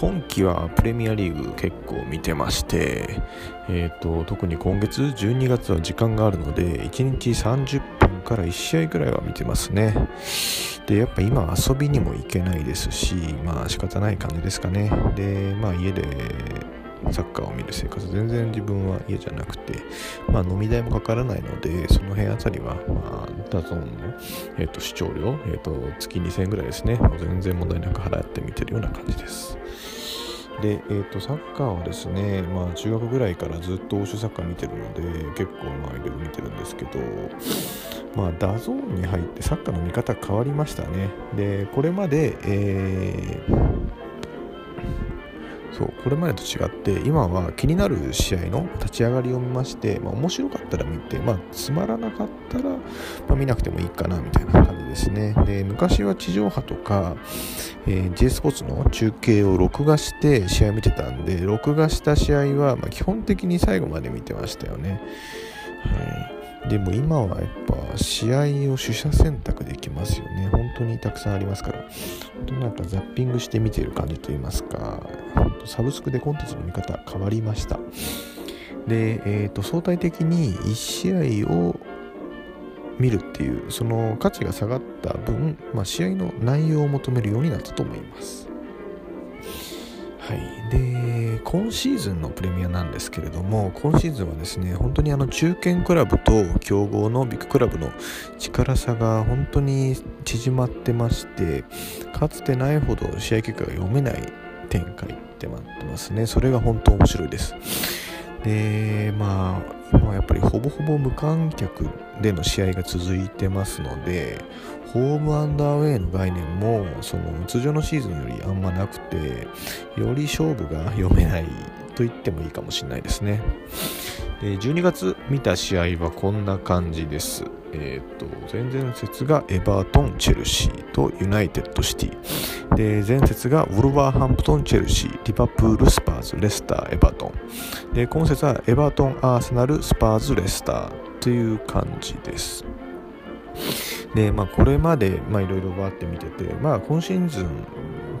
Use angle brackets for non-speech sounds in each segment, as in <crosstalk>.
今季はプレミアリーグ結構見てまして、えーと、特に今月12月は時間があるので1日30分から1試合ぐらいは見てますね。でやっぱ今遊びにも行けないですしまあ仕方ない感じですかね。でまあ家でサッカーを見る生活全然自分は嫌じゃなくて、まあ、飲み代もかからないのでその辺あたりは、まあ、ダゾーンの、えーと、視聴料、えーと、月2000円ぐらいですね全然問題なく払って見てるような感じですで、えーと、サッカーはですね、まあ、中学ぐらいからずっと欧州サッカー見てるので結構まあいろいろ見てるんですけどまあ、ダゾーンに入ってサッカーの見方変わりましたね。で、これまで、えーそうこれまでと違って今は気になる試合の立ち上がりを見まして、まあ、面白かったら見て、まあ、つまらなかったら、まあ、見なくてもいいかなみたいな感じですねで昔は地上波とか、えー、J スポーツの中継を録画して試合見てたんで録画した試合は、ま基本的に最後まで見てましたよねはいでも今はやっぱ試合を取捨選択できますよね。当にたくさんありますから。本当なんかザッピングして見ている感じといいますか、サブスクでコンテンツの見方変わりました。で、えーと、相対的に1試合を見るっていうその価値が下がった分、まあ、試合の内容を求めるようになったと思います。はい、で今シーズンのプレミアなんですけれども今シーズンはですね本当にあの中堅クラブと強豪のビッグクラブの力差が本当に縮まってましてかつてないほど試合結果が読めない展開ってなってますね。それが本当面白いです。でまあ今はやっぱりほぼほぼ無観客での試合が続いてますのでホームアンダーウェイの概念もその通常のシーズンよりあんまなくてより勝負が読めないと言ってもいいかもしれないですね。で12月見た試合はこんな感じです。えっ、ー、と前々節がエバートン、チェルシーとユナイテッドシティ。で前節がウォルバーハンプトン、チェルシーリバプール、スパーズ、レスター、エバートン。で今節はエバートン、アーセナル、スパーズ、レスターという感じです。で、まあ、これまでいろいろバーって見てて、まあ、今シーズン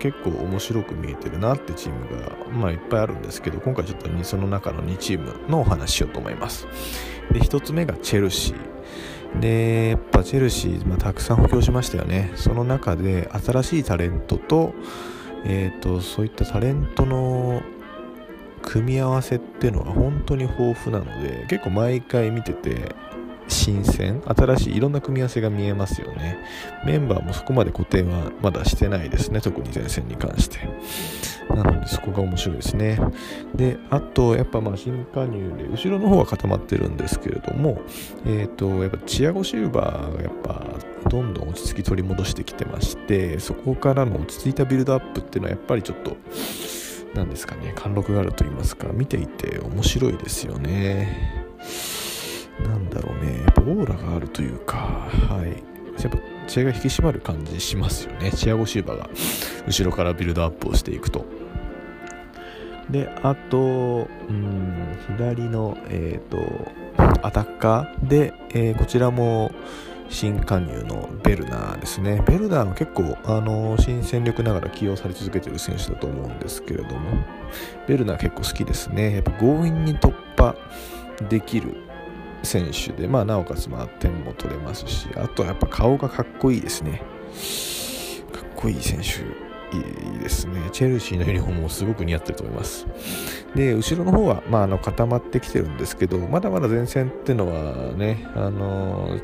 結構面白く見えてるなってチームが、まあ、いっぱいあるんですけど今回ちょっとその中の2チームのお話ししようと思います。で1つ目がチェルシー。でやっぱチェルシー、まあ、たくさん補強しましたよね。その中で新しいタレントと,、えーとそういったタレントの組み合わせっていうのは本当に豊富なので結構毎回見てて新鮮新しいいろんな組み合わせが見えますよね。メンバーもそこまで固定はまだしてないですね特に前線に関して。なのでそこが面白いですね。であとやっぱまあ新加入で後ろの方は固まってるんですけれどもえっ、ー、とやっぱチアゴシューバーがやっぱどんどん落ち着き取り戻してきてましてそこからの落ち着いたビルドアップっていうのはやっぱりちょっと何ですかね貫禄があると言いますか見ていて面白いですよね。なんだろうね、やっぱオーラがあるというか、はい。やっぱ血が引き締まる感じしますよね。チアゴシューバーが後ろからビルドアップをしていくと。で、あと、うん、左の、えっ、ー、と、アタッカーで、えー、こちらも新加入のベルナーですね。ベルナーは結構、あのー、新戦力ながら起用され続けている選手だと思うんですけれども、ベルナー結構好きですね。やっぱ強引に突破できる選手で、まあ、なおかつまあ点も取れますしあとはやっぱ顔がかっこいいですね。かっこいい選手いいですね。チェルシーのユニフォームもすごく似合ってると思います。で後ろの方は、まあ、あの固まってきてるんですけどまだまだ前線っていうのはねあの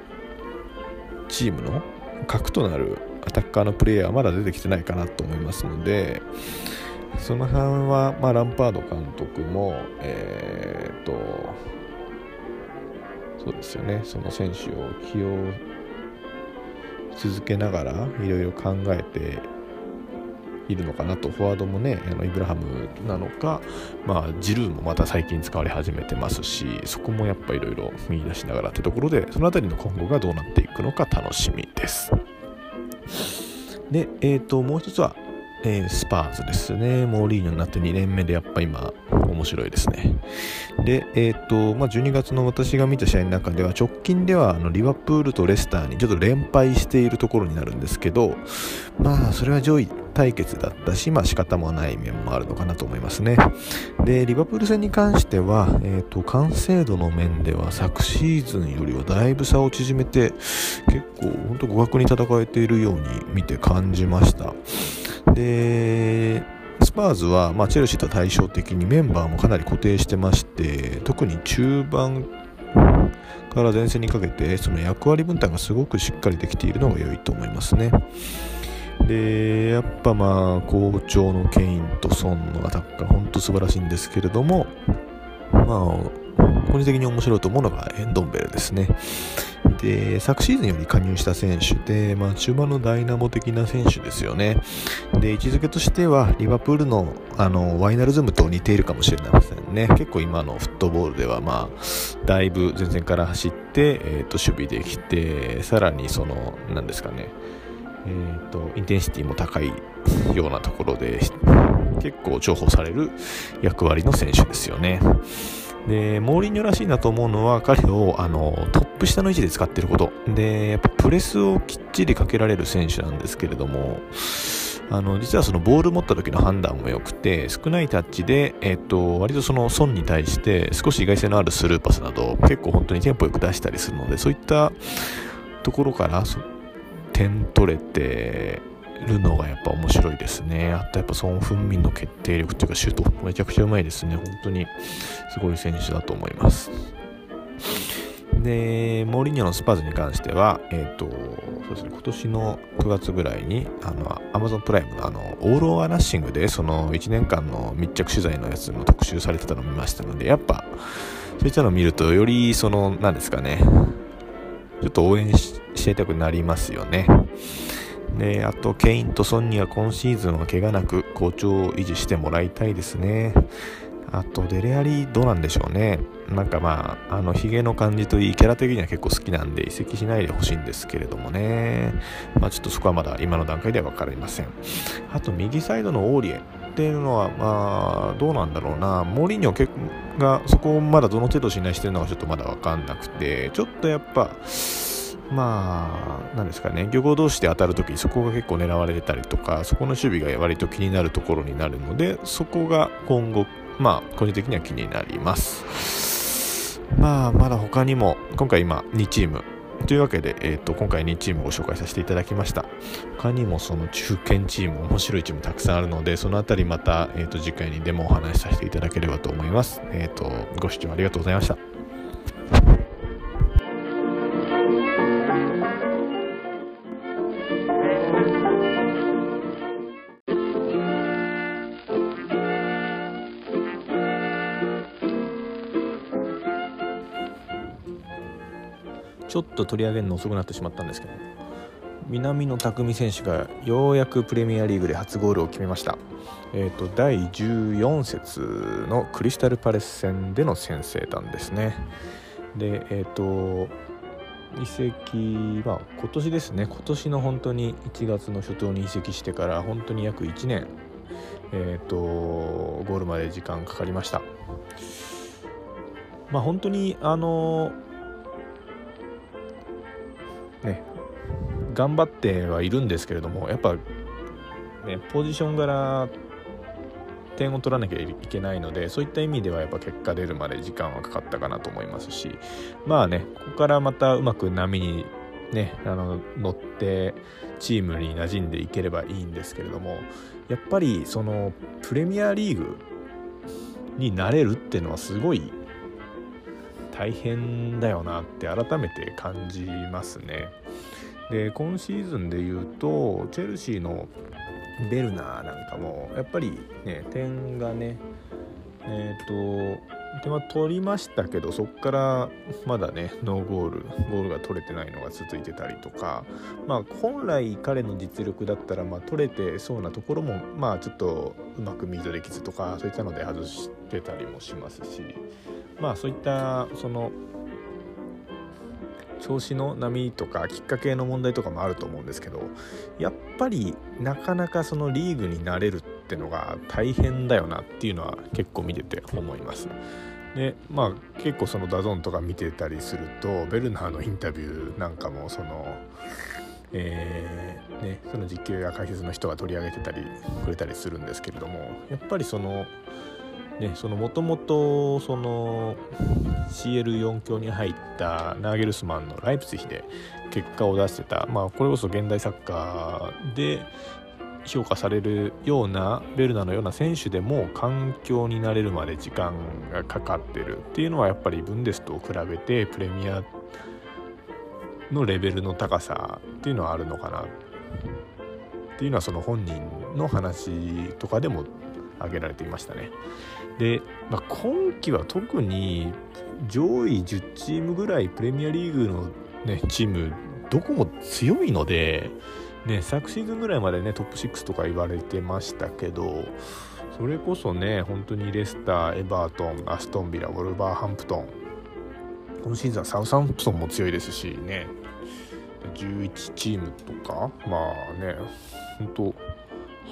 チームの核となるアタッカーのプレイヤーはまだ出てきてないかなと思いますのでその辺は、まあ、ランパード監督も、えー、っとそうですよね。その選手を起用続けながらいろいろ考えているのかなと。フォワードもねあのイブラハムなのか、まあ、ジルーもまた最近使われ始めてますしそこもやっぱいろいろ見出しながらってところでその辺りの今後がどうなっていくのか楽しみです。で、えーともう一つはえ、スパーズですね。モーリーニョになって2年目でやっぱ今面白いですね。で、えっ、ー、と、まあ、12月の私が見た試合の中では直近ではあのリバプールとレスターにちょっと連敗しているところになるんですけど、まあそれは上位対決だったし、まあ仕方もない面もあるのかなと思いますね。で、リバプール戦に関しては、えっ、ー、と、完成度の面では昨シーズンよりはだいぶ差を縮めて、結構本当互角に戦えているように見て感じました。で、スパーズは、まあ、チェルシーと対照的にメンバーもかなり固定してまして特に中盤から前線にかけてその役割分担がすごくしっかりできているのが良いと思いますね。でやっぱまあ好調のケインとソンのアタックが本当素晴らしいんですけれどもまあ個人的に面白いと思うのがエンドンベルですね。で、昨シーズンより加入した選手で、まあ、中盤のダイナモ的な選手ですよね。で、位置づけとしては、リバプールのあのワイナルズムと似ているかもしれませんね。結構今のフットボールでは、まあ、だいぶ前線から走って、えー、と守備できて、さらにその、なんですかね、えーと、インテンシティも高いようなところで結構重宝される役割の選手ですよね。で、モーリーニョらしいなと思うのは彼をあのトップ下の位置で使っていること。で、やっぱプレスをきっちりかけられる選手なんですけれども、あの実はそのボール持った時の判断も良くて少ないタッチで、えっと、割とその損に対して少し意外性のあるスルーパスなど結構本当にテンポよく出したりするのでそういったところから点取れてるのがやっぱ面白いですね。あとやっぱソン・フンミンの決定力というかシュートめちゃくちゃうまいですね。本当にすごい選手だと思います。で、モーリニョのスパーズに関しては、えっ、ー、と、そうですね、今年の9月ぐらいに、あの、アマゾンプライムのあの、オール・オア・ナッシングで、その1年間の密着取材のやつの特集されてたのを見ましたので、やっぱ、そういったのを見ると、より、その、なんですかね、ちょっと応援していたくなりますよね。で、あと、ケインとソンには今シーズンは怪我なく好調を維持してもらいたいですね。あと、デレアリどうなんでしょうね。なんかまあ、あの、ヒゲの感じといい、キャラ的には結構好きなんで移籍しないでほしいんですけれどもね。まあちょっとそこはまだ今の段階では分かりません。あと、右サイドのオーリエっていうのは、まあ、どうなんだろうな。モーリーニョがそこをまだどの程度信頼してるのかちょっとまだ分かんなくて、ちょっとやっぱ、まあ、なんですかね、漁港同士で当たるときそこが結構狙われたりとか、そこの守備が割と気になるところになるので、そこが今後、まあ、個人的には気になります。まあ、まだ他にも、今回今2チーム、というわけで、えーと、今回2チームご紹介させていただきました。他にもその中堅チーム面白いチームたくさんあるのでそのあたりまた、えーと、次回にでもお話しさせていただければと思います、えーとご視聴ありがとうございました。ちょっと取り上げるの遅くなってしまったんですけど南野拓実選手がようやくプレミアリーグで初ゴールを決めました、えーと、第14節のクリスタルパレス戦での先制弾ですね。でえっ、ー、と移籍は今年ですね。今年の本当に1月の初頭に移籍してから本当に約1年えっ、ー、とゴールまで時間かかりました。まあ本当にあのー頑張ってはいるんですけれどもやっぱ、ね、ポジション柄点を取らなきゃいけないのでそういった意味ではやっぱ結果出るまで時間はかかったかなと思いますしまあねここからまたうまく波にねあの乗ってチームに馴染んでいければいいんですけれどもやっぱりそのプレミアリーグになれるっていうのはすごい大変だよなって改めて感じますね。で今シーズンで言うとチェルシーのベルナーなんかもやっぱりね点がねえっ、ー、と点は取りましたけどそこからまだねノーゴールゴールが取れてないのが続いてたりとかまあ本来彼の実力だったらまあ取れてそうなところもまあちょっとうまくミートできずとかそういったので外してたりもしますしまあそういったその調子の波とかきっかけの問題とかもあると思うんですけどやっぱりなかなかそのリーグになれるってのが大変だよなっていうのは結構見てて思います。でまあ結構そのダゾンとか見てたりするとベルナーのインタビューなんかもそのえー、ね、その実況や解説の人が取り上げてたりくれたりするんですけれどもやっぱりそのね、そのもともとその CL4 強に入ったナーゲルスマンのライプツヒで結果を出してた、まあ、これこそ現代サッカーで評価されるようなベルナのような選手でも環境になれるまで時間がかかってるっていうのはやっぱりブンデスと比べてプレミアのレベルの高さっていうのはあるのかなっていうのはその本人の話とかでも挙げられていましたね。で、まあ、今季は特に上位10チームぐらいプレミアリーグの、ね、チームどこも強いので、ね、昨シーズンぐらいまでねトップ6とか言われてましたけどそれこそね本当にレスターエバートンアストンビラウォルバーハンプトン今シーズンはサウサンプトンも強いですしね11チームとかまあね本当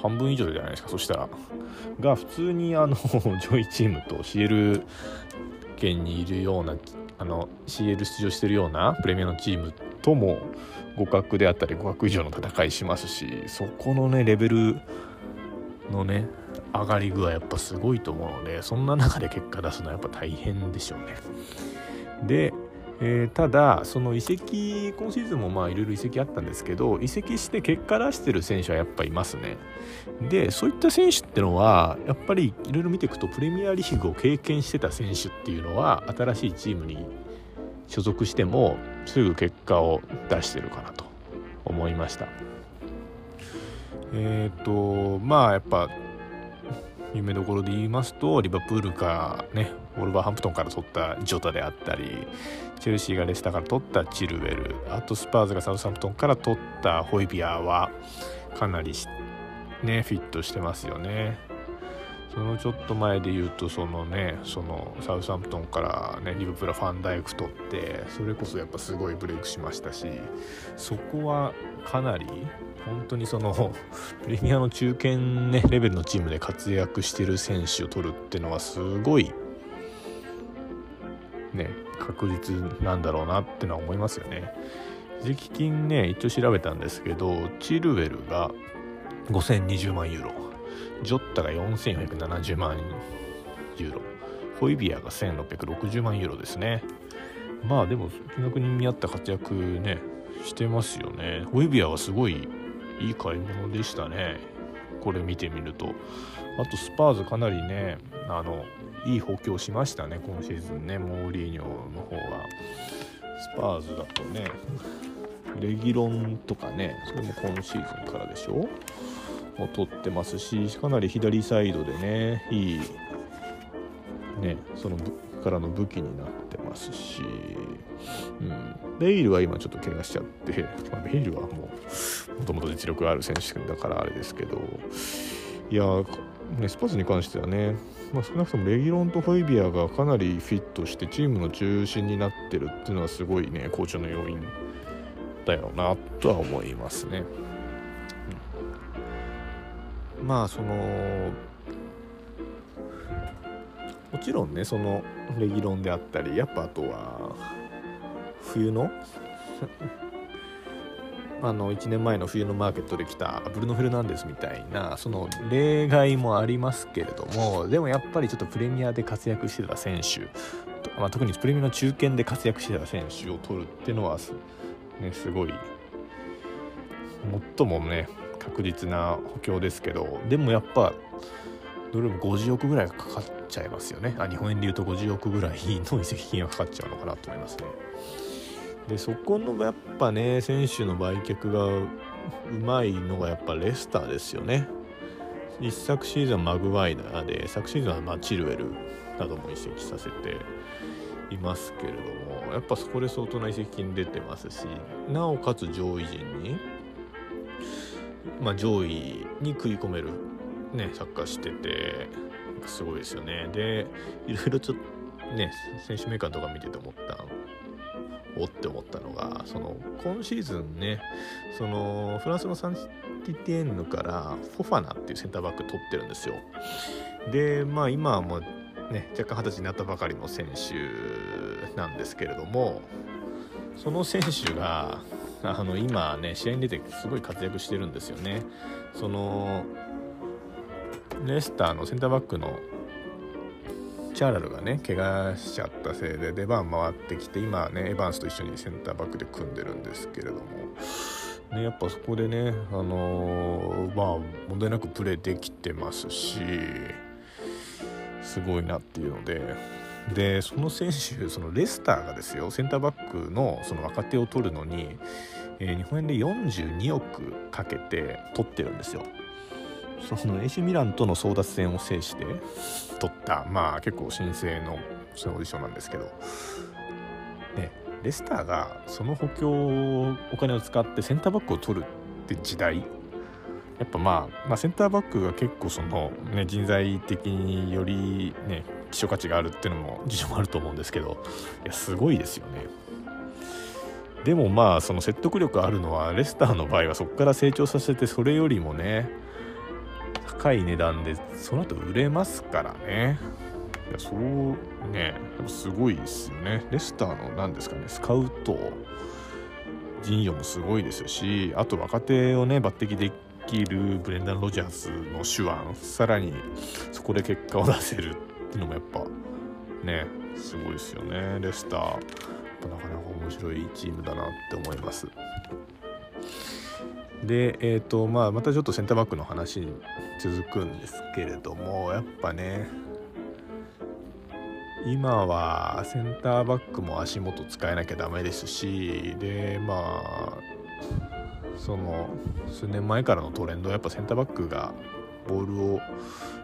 半分以上じゃないですかそしたら。が普通にあの上位チームと CL 圏にいるようなあの CL 出場してるようなプレミアのチームとも互角であったり互角以上の戦いしますしそこのねレベルのね上がり具合やっぱすごいと思うのでそんな中で結果出すのはやっぱ大変でしょうね。でえー、ただその移籍今シーズンもまあいろいろ移籍あったんですけど移籍して結果出してる選手はやっぱいますね。でそういった選手ってのはやっぱりいろいろ見ていくとプレミアリーグを経験してた選手っていうのは新しいチームに所属してもすぐ結果を出してるかなと思いました。えっ、ー、とまあやっぱ夢どころで言いますとリバプールかねウォルバーハンプトンから取ったジョタであったりチェルシーがレスターから取ったチルウェルあとスパーズがサウサンプトンから取ったホイビアはかなりねフィットしてますよね。そのちょっと前で言うとそのねそのサウサンプトンからねリブプラファンダイク取ってそれこそやっぱすごいブレイクしましたしそこはかなり本当にその <laughs> プレミアの中堅ねレベルのチームで活躍してる選手を取るっていうのはすごいね確実なんだろうなってのは思いますよね。移籍金ね一応調べたんですけどチルウェルが5020万ユーロジョッタが4470万ユーロホイビアが1660万ユーロですね。まあでも金額に見合った活躍ねしてますよね。ホイビアはすごいいい買い物でしたね。これ見てみると。あとスパーズかなりねあのいい補強しましたね今シーズンねモーリーニョの方がスパーズだとねレギロンとかねそれも今シーズンからでしょ？も取ってますしかなり左サイドでねいいねそのからの武器になってますし、うん、ベイルは今ちょっと怪我しちゃって、<laughs> まあ、ベイルはもうもともと実力がある選手だからあれですけど。いやねスパーズに関してはねまあ、少なくともレギュロンとホイビアがかなりフィットしてチームの中心になってるっていうのはすごいね好調の要因だよなとは思いますね。うん、まあそのもちろんねそのレギロンであったりやっぱあとは冬のあの1年前の冬のマーケットで来たブルノ・フェルナンデスみたいなその例外もありますけれどもでもやっぱりちょっとプレミアで活躍してた選手、まあ、特にプレミアの中堅で活躍してた選手を取るっていうのは、ね、すごい最もね確実な補強ですけどでもやっぱどれも50億ぐらいかかっちゃいますよねあ日本円でいうと50億ぐらいの移籍金がかかっちゃうのかなと思いますね。でそこのやっぱね選手の売却がうまいのがやっぱレスターですよね。一昨シーズンマグワイナーで昨シーズンはまチルエルなども移籍させていますけれどもやっぱそこで相当な移籍金出てますしなおかつ上位陣に、まあ、上位に食い込める、ね、サッカーしててすごいですよね。でいろいろちょっとね選手メーカーとか見てて思ったおって思ったのがその今シーズンねそのフランスのサンティティエンヌからフォファナっていうセンターバック取ってるんですよ。でまあ今はもうね若干二十歳になったばかりの選手なんですけれどもその選手があの今ね試合に出てすごい活躍してるんですよね。そのレスターのセンターバックのチャーラルがね怪我しちゃったせいで出番回ってきて今はねエヴァンスと一緒にセンターバックで組んでるんですけれども、ね、やっぱそこでね、あのー、まあ問題なくプレーできてますしすごいなっていうのででその選手そのレスターがですよセンターバックのその若手を取るのに、えー、日本円で42億かけて取ってるんですよ。その AC ミランとの争奪戦を制して取ったまあ結構新生のそのオーディションなんですけど、ね、レスターがその補強お金を使ってセンターバックを取るって時代。やっぱまあ、まあ、センターバックが結構その、ね、人材的によりね希少価値があるっていうのも事情もあると思うんですけど。いやすごいですよね。でもまあその説得力あるのはレスターの場合はそこから成長させてそれよりもね高い値段でその後売れますからね。いやそうね。すごいですよね。レスターの何ですかね。スカウト陣容もすごいですしあと若手をね抜擢できるブレンダン・ロジャースの手腕さらにそこで結果を出せるっていうのもやっぱねすごいですよね。レスターなかなか面白いチームだなって思います。でえ、ー、とまあまたちょっとセンターバックの話に続くんですけれどもやっぱね今はセンターバックも足元使えなきゃダメですしでまあその数年前からのトレンドはやっぱセンターバックがボールを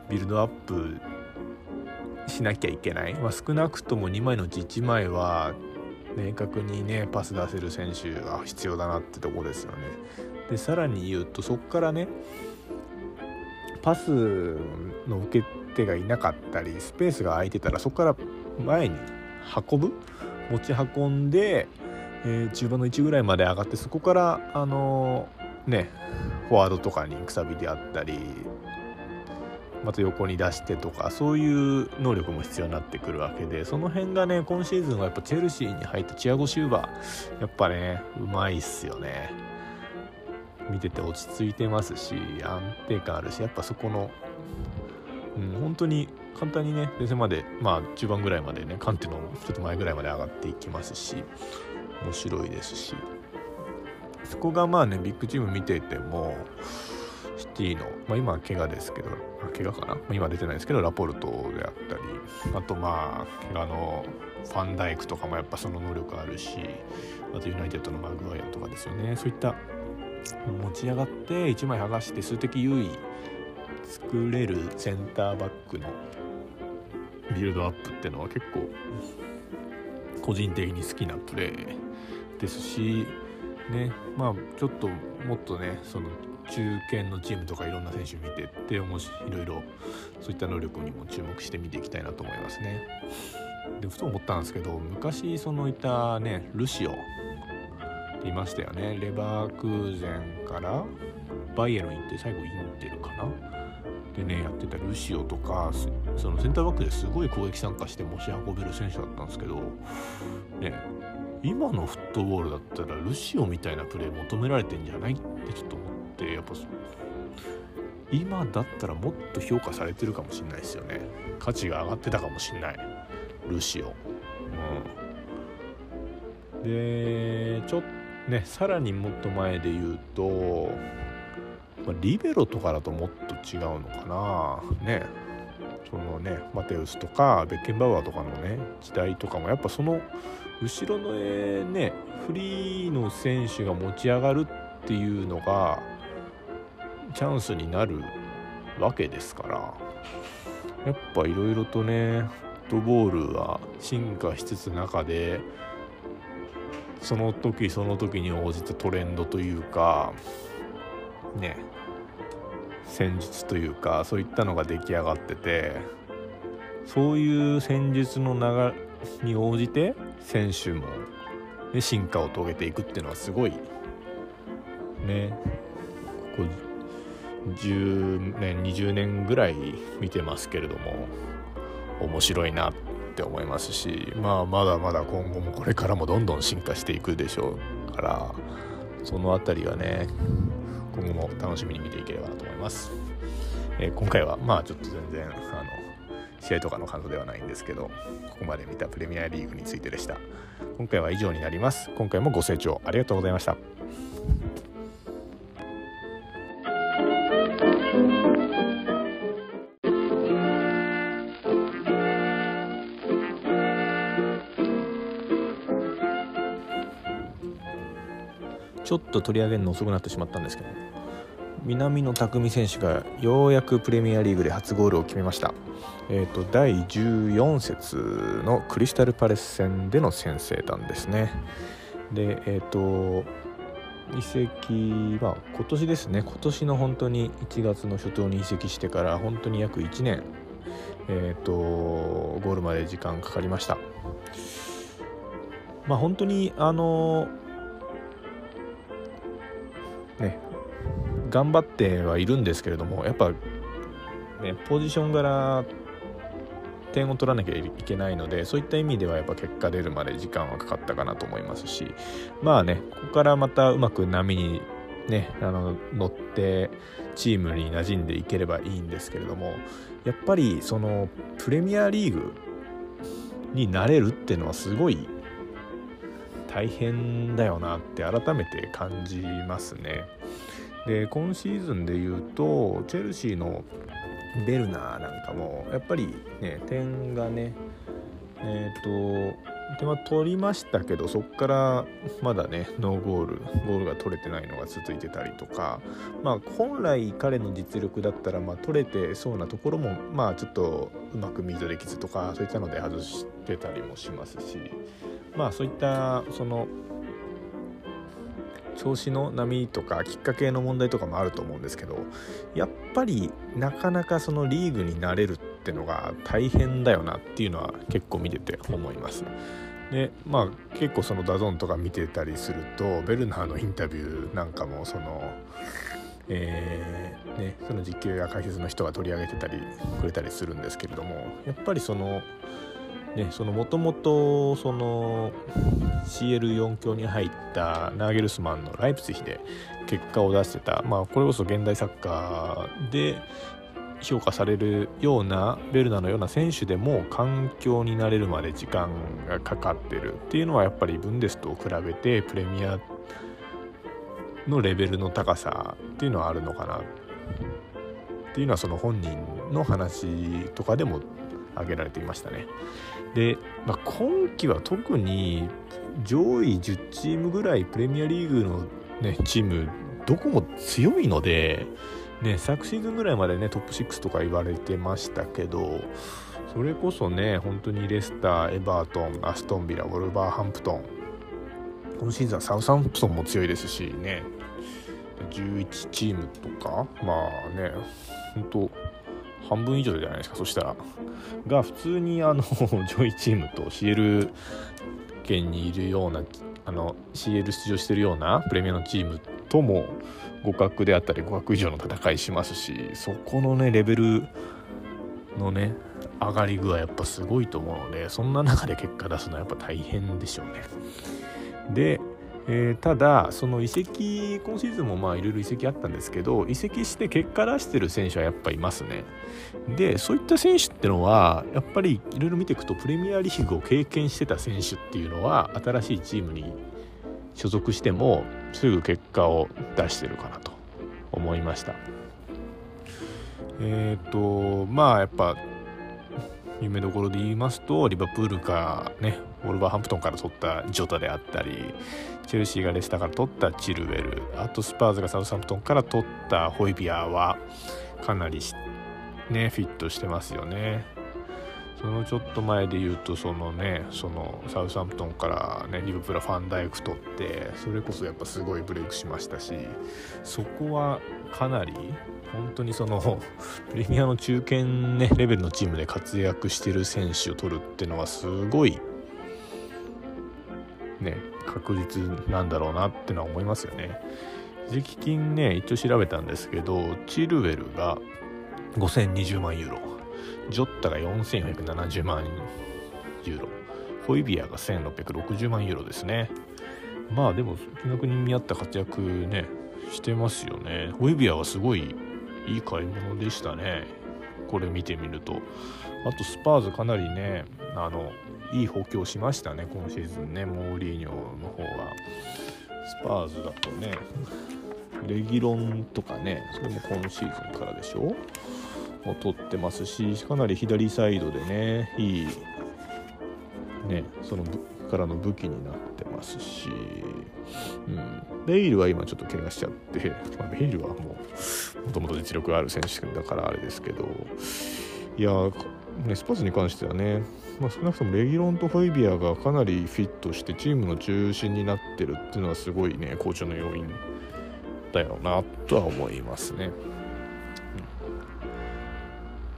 ビルドアップしなきゃいけない、まあ、少なくとも2枚のうち1枚は明確にねパス出せる選手が必要だなってとこですよね。でさらに言うとそこからねパスの受け手がいなかったりスペースが空いてたらそこから前に運ぶ？持ち運んで、えー、中盤の1ぐらいまで上がってそこからあのー、ねフォワードとかにくさびであったりまた横に出してとかそういう能力も必要になってくるわけでその辺がね今シーズンはやっぱチェルシーに入ったチアゴ・シューバーやっぱねうまいっすよね。見てて落ち着いてますし安定感あるしやっぱそこの、うん、本当に簡単にね前線までまあ中盤ぐらいまでねカンテのちょっと前ぐらいまで上がっていきますし面白いですし。そこがまあねビッグチーム見ててもシティの、まあ、今は怪我ですけど怪我かな、ま、今出てないですけどラポルトであったりあとまあ怪我のファンダイクとかもやっぱその能力あるしあとユナイテッドのマグワイアとかですよね。そういった持ち上がって1枚剥がして数的優位作れるセンターバックのビルドアップっていうのは結構個人的に好きなプレーですしねまあちょっともっとねその中堅のチームとかいろんな選手見てって面白いろいろそういった能力にも注目して見ていきたいなと思いますね。でふと思ったんですけど昔そのいたねルシオいましたよね。レバークーゼンからバイエルン行って最後インテルかな。でねやってたルシオとかそのセンターバックですごい攻撃参加して持ち運べる選手だったんですけどね今のフットボールだったらルシオみたいなプレー求められてんじゃないってちょっと思ってやっぱ今だったらもっと評価されてるかもしれないですよね。価値が上がってたかもしれない。ルシオ。うん。でちょっとねさらにもっと前で言うと、まあ、リベロとかだともっと違うのかな。ね。そのねマテウスとかベッケンバウアーとかのね時代とかもやっぱその後ろのねフリーの選手が持ち上がるっていうのがチャンスになるわけですから。やっぱいろいろとねフットボールは進化しつつ中でその時その時に応じたトレンドというかね戦術というかそういったのが出来上がっててそういう戦術の流れに応じて選手も、ね、進化を遂げていくっていうのはすごいねここ10年20年ぐらい見てますけれども面白いなってって思いますし、まあ、まだまだ今後もこれからもどんどん進化していくでしょうからその辺りはね今後も楽しみに見ていければなと思います、えー、今回はまあちょっと全然あの試合とかの感想ではないんですけどここまで見たプレミアリーグについてでした。今回は以上になります。今回もご清聴ありがとうございました。ちょっと取り上げるの遅くなってしまったんですけど。南野拓実選手がようやくプレミアリーグで初ゴールを決めました、えーと、第14節のクリスタルパレス戦での先制弾ですね。でえっ、ー、と移籍は今年ですね。今年の本当に1月の初頭に移籍してから本当に約1年えっ、ー、とゴールまで時間かかりました。まあ本当にあのね頑張ってはいるんですけれどもやっぱねポジション柄点を取らなきゃいけないのでそういった意味ではやっぱ結果出るまで時間はかかったかなと思いますしまあねここからまたうまく波にねあの乗ってチームに馴染んでいければいいんですけれどもやっぱりそのプレミアリーグになれるっていうのはすごい大変だよなって改めて感じますね。で今シーズンで言うとチェルシーのベルナーなんかもやっぱりね点がねえっ、ー、と点は取りましたけどそこからまだねノーゴールゴールが取れてないのが続いてたりとかまあ本来彼の実力だったらまあ取れてそうなところもまあちょっとうまくミートできずとかそういったので外してたりもしますしまあそういったその調子の波とかきっかけの問題とかもあると思うんですけどやっぱりなかなかそのリーグになれるってのが大変だよなっていうのは結構見てて思います。でまあ結構そのダゾーンとか見てたりするとベルナーのインタビューなんかもそのえー、ね、その実況や解説の人が取り上げてたりくれたりするんですけれどもやっぱりそのね、そのもともとその CL4 強に入ったナーゲルスマンのライプツィヒで結果を出してた、まあ、これこそ現代サッカーで評価されるようなベルナのような選手でも環境になれるまで時間がかかってるっていうのはやっぱりブンデスと比べてプレミアのレベルの高さっていうのはあるのかなっていうのはその本人の話とかでも挙げられていましたね。で、まあ、今季は特に上位10チームぐらいプレミアリーグの、ね、チームどこも強いので、ね、昨シーズンぐらいまでねトップ6とか言われてましたけどそれこそね本当にレスターエバートンアストンビラウォルバーハンプトン今シーズンはサウサンプトンも強いですしね11チームとかまあね本当半分以上じゃないですかそしたらが普通にあの <laughs> 上位チームと CL 圏にいるようなあの CL 出場してるようなプレミアのチームとも互角であったり互角以上の戦いしますしそこのねレベルのね上がり具合やっぱすごいと思うのでそんな中で結果出すのはやっぱ大変でしょうね。でえー、ただその移籍今シーズンもまあいろいろ移籍あったんですけど移籍して結果出してる選手はやっぱいますね。でそういった選手ってのはやっぱりいろいろ見ていくとプレミアリーグを経験してた選手っていうのは新しいチームに所属してもすぐ結果を出してるかなと思いました。えっ、ー、とまあやっぱ夢どころで言いますとリバプールかねウォルバーハンプトンから取ったジョタであったりチェルシーがレスターから取ったチルウェルあとスパーズがサウサンプトンから取ったホイビアはかなりねフィットしてますよね。そのちょっと前で言うとそのねそのサウサンプトンからねリブプラファンダイク取ってそれこそやっぱすごいブレイクしましたしそこはかなり本当にその <laughs> プレミアの中堅、ね、レベルのチームで活躍してる選手を取るっていうのはすごいね確実なんだろうなってのは思いますよね。時期金ね一応調べたんですけどチルウェルが5020万ユーロジョッタが4470万ユーロホイビアが1660万ユーロですね。まあでも金額に見合った活躍ねしてますよねホイビアはすごいいい買い物でしたねこれ見てみるとあとスパーズかなりねあのいい補強しましたね今シーズンねモーリーニョの方がスパーズだとねレギロンとかねそれも今シーズンからでしょ？も取ってますしかなり左サイドでねいいねそのからの武器になってますし、うん、ベイルは今ちょっと怪我しちゃって、まあ、ベイルはもうもともと実力ある選手だからあれですけど。いやね、スパーズに関してはね、まあ、少なくともレギロンとホイビアがかなりフィットしてチームの中心になってるっていうのはすごいね好調の要因だよなとは思いますね。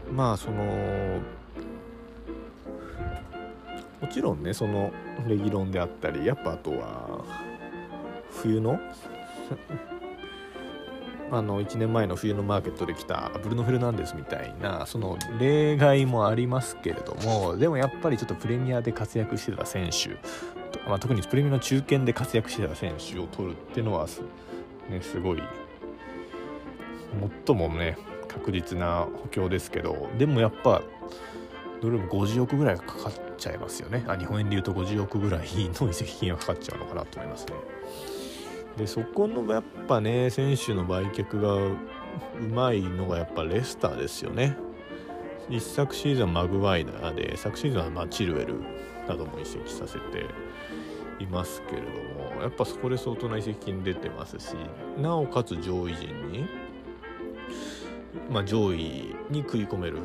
うん、まあそのもちろんねそのレギロンであったりやっぱあとは冬のあの1年前の冬のマーケットで来たブルノ・フェルナンデスみたいなその例外もありますけれどもでもやっぱりちょっとプレミアで活躍してた選手、まあ、特にプレミアの中堅で活躍してた選手を取るっていうのは、ね、すごい最もね確実な補強ですけどでもやっぱどれも50億ぐらいかかっちゃいますよねあ日本円でいうと50億ぐらいの移籍金がかかっちゃうのかなと思いますね。でそこのやっぱね選手の売却がうまいのがやっぱレスターですよね。一昨シーズンマグワイナーで昨シーズンはまチルエルなども移籍させていますけれどもやっぱそこで相当な移籍金出てますしなおかつ上位陣に、まあ、上位に食い込める、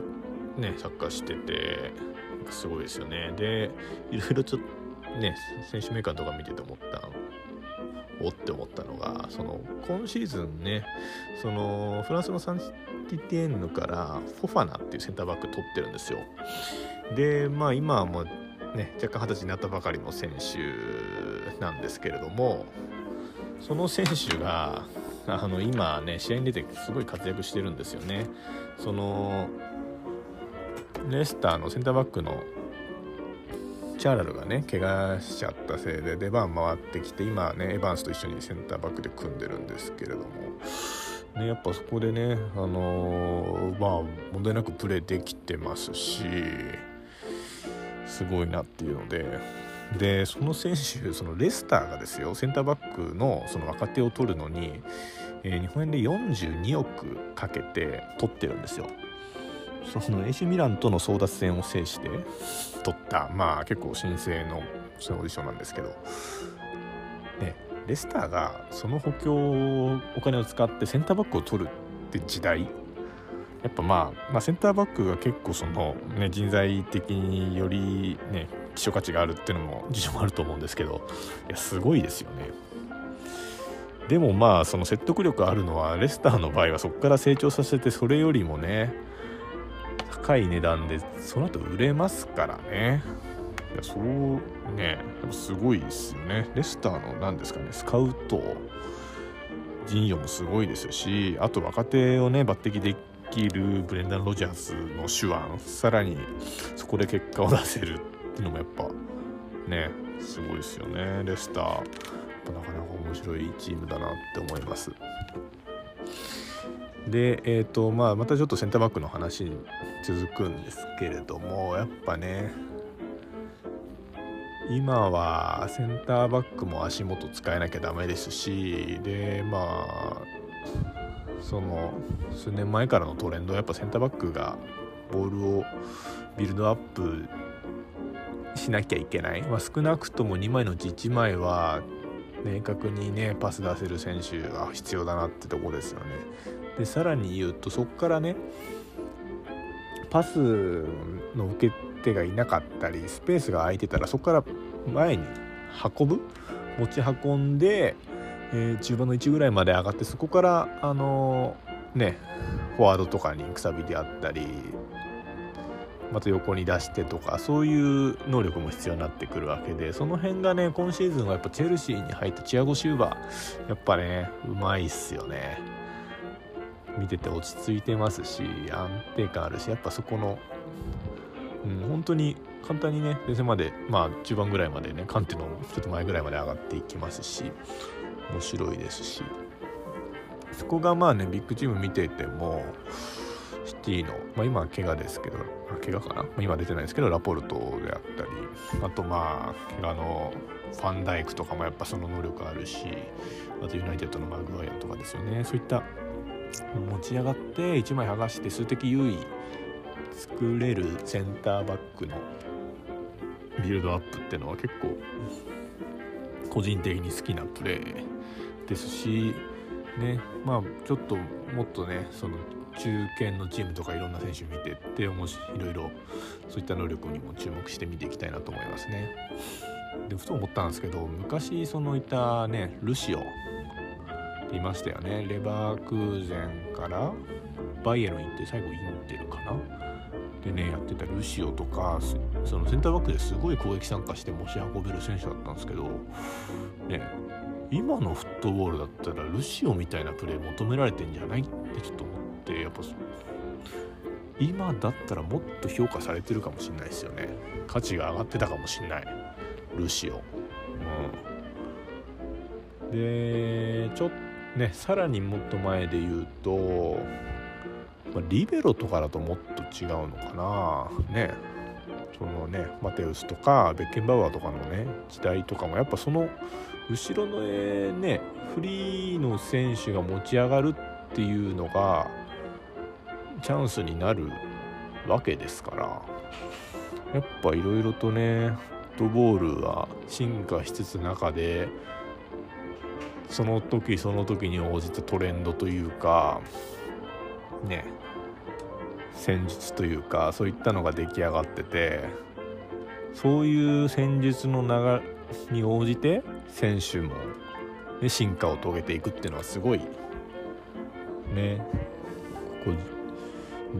ね、サッカーしててすごいですよね。でいろいろちょっとね選手メーカーとか見てて思ったおって思ったのがその今シーズンねそのフランスのサンティティエンヌからフォファナっていうセンターバック取ってるんですよ。でまあ今はもうね若干二十歳になったばかりの選手なんですけれどもその選手があの今ね試合に出てすごい活躍してるんですよね。そのレスターのセンターバックのチャーラルがね怪我しちゃったせいで出番回ってきて今はねエヴァンスと一緒にセンターバックで組んでるんですけれども、ね、やっぱそこでね、あのー、まあ問題なくプレーできてますしすごいなっていうのででその選手そのレスターがですよセンターバックのその若手を取るのに、えー、日本円で42億かけて取ってるんですよ。その AC ミランとの争奪戦を制して。取ったまあ結構新生のそのオーディションなんですけど。ねレスターがその補強お金を使ってセンターバックを取るって時代。やっぱまあ、まあ、センターバックが結構その、ね、人材的によりね希少価値があるっていうのも事情もあると思うんですけど。いやすごいですよね。でもまあその説得力あるのはレスターの場合はそこから成長させてそれよりもね高い値段でその後売れますからね。いやそうね。すごいですよね。レスターの何ですかね。スカウト陣容もすごいですしあと若手をね抜擢できるブレンダン・ロジャースの手腕さらにそこで結果を出せるっていうのもやっぱねすごいですよね。レスターなかなか面白いチームだなって思います。で、えーとまあ、またちょっとセンターバックの話に続くんですけれどもやっぱね今はセンターバックも足元使えなきゃダメですしでまあその数年前からのトレンドはやっぱセンターバックがボールをビルドアップしなきゃいけない、まあ、少なくとも2枚のうち1枚は明確にねパス出せる選手が必要だなってとこですよね。でさらに言うとそこからねパスの受け手がいなかったりスペースが空いてたらそこから前に運ぶ？持ち運んで、えー、中盤の1ぐらいまで上がってそこからあのー、ねフォワードとかにくさびであったりまた横に出してとかそういう能力も必要になってくるわけでその辺がね今シーズンはやっぱチェルシーに入ったチアゴ・シューバーやっぱねうまいっすよね。見てて落ち着いてますし安定感あるしやっぱそこのうん、本当に簡単にね前線までまあ中盤ぐらいまでねカンテのちょっと前ぐらいまで上がっていきますし面白いですし。そこがまあねビッグチーム見ていてもシティの、まあ、今は怪我ですけど怪我かな、まあ、今出てないですけどラポルトであったりあとまあ怪我のファンダイクとかもやっぱその能力あるしあとユナイテッドのマグワイアとかですよね。そういった持ち上がって1枚剥がして数的優位作れるセンターバックのビルドアップっていうのは結構個人的に好きなプレーですしねまあちょっともっとねその中堅のチームとかいろんな選手見てっていろいろそういった能力にも注目して見ていきたいなと思いますね。でふと思ったんですけど昔そのいたねルシオいましたよね。レバークーゼンからバイエルン行って最後インテルかな？でねやってたルシオとかそのセンターバックですごい攻撃参加して持ち運べる選手だったんですけどね今のフットボールだったらルシオみたいなプレー求められてんじゃないってちょっと思ってやっぱ今だったらもっと評価されてるかもしれないですよね。価値が上がってたかもしれない。ルシオ、うん、でちょっとねさらにもっと前で言うと、まあ、リベロとかだともっと違うのかな。ね。そのねマテウスとかベッケンバウアーとかのね時代とかもやっぱその後ろのねフリーの選手が持ち上がるっていうのがチャンスになるわけですから。やっぱいろいろとねフットボールは進化しつつ中でその時その時に応じたトレンドというかね戦術というかそういったのが出来上がっててそういう戦術の流れに応じて選手も、ね、進化を遂げていくっていうのはすごいねここ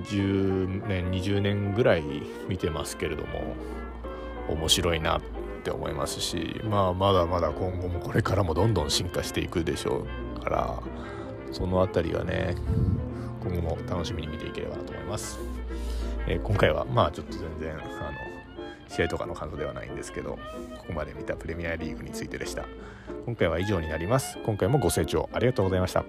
10年20年ぐらい見てますけれども面白いなってって思いますしまあまだまだ今後もこれからもどんどん進化していくでしょうからその辺りはね今後も楽しみに見ていければなと思います、えー、今回はまあちょっと全然あの試合とかの感想ではないんですけどここまで見たプレミアリーグについてでした。今回は以上になります。今回もご清聴ありがとうございました。